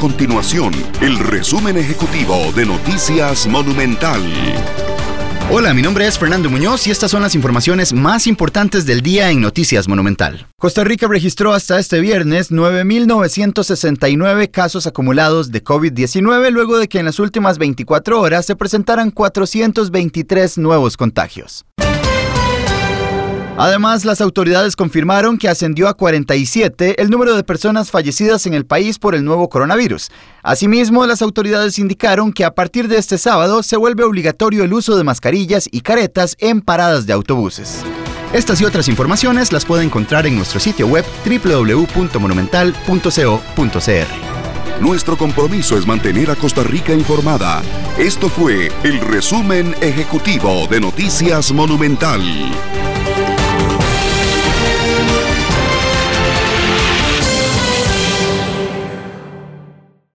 continuación el resumen ejecutivo de Noticias Monumental. Hola, mi nombre es Fernando Muñoz y estas son las informaciones más importantes del día en Noticias Monumental. Costa Rica registró hasta este viernes 9.969 casos acumulados de COVID-19 luego de que en las últimas 24 horas se presentaran 423 nuevos contagios. Además, las autoridades confirmaron que ascendió a 47 el número de personas fallecidas en el país por el nuevo coronavirus. Asimismo, las autoridades indicaron que a partir de este sábado se vuelve obligatorio el uso de mascarillas y caretas en paradas de autobuses. Estas y otras informaciones las puede encontrar en nuestro sitio web www.monumental.co.cr. Nuestro compromiso es mantener a Costa Rica informada. Esto fue el resumen ejecutivo de Noticias Monumental.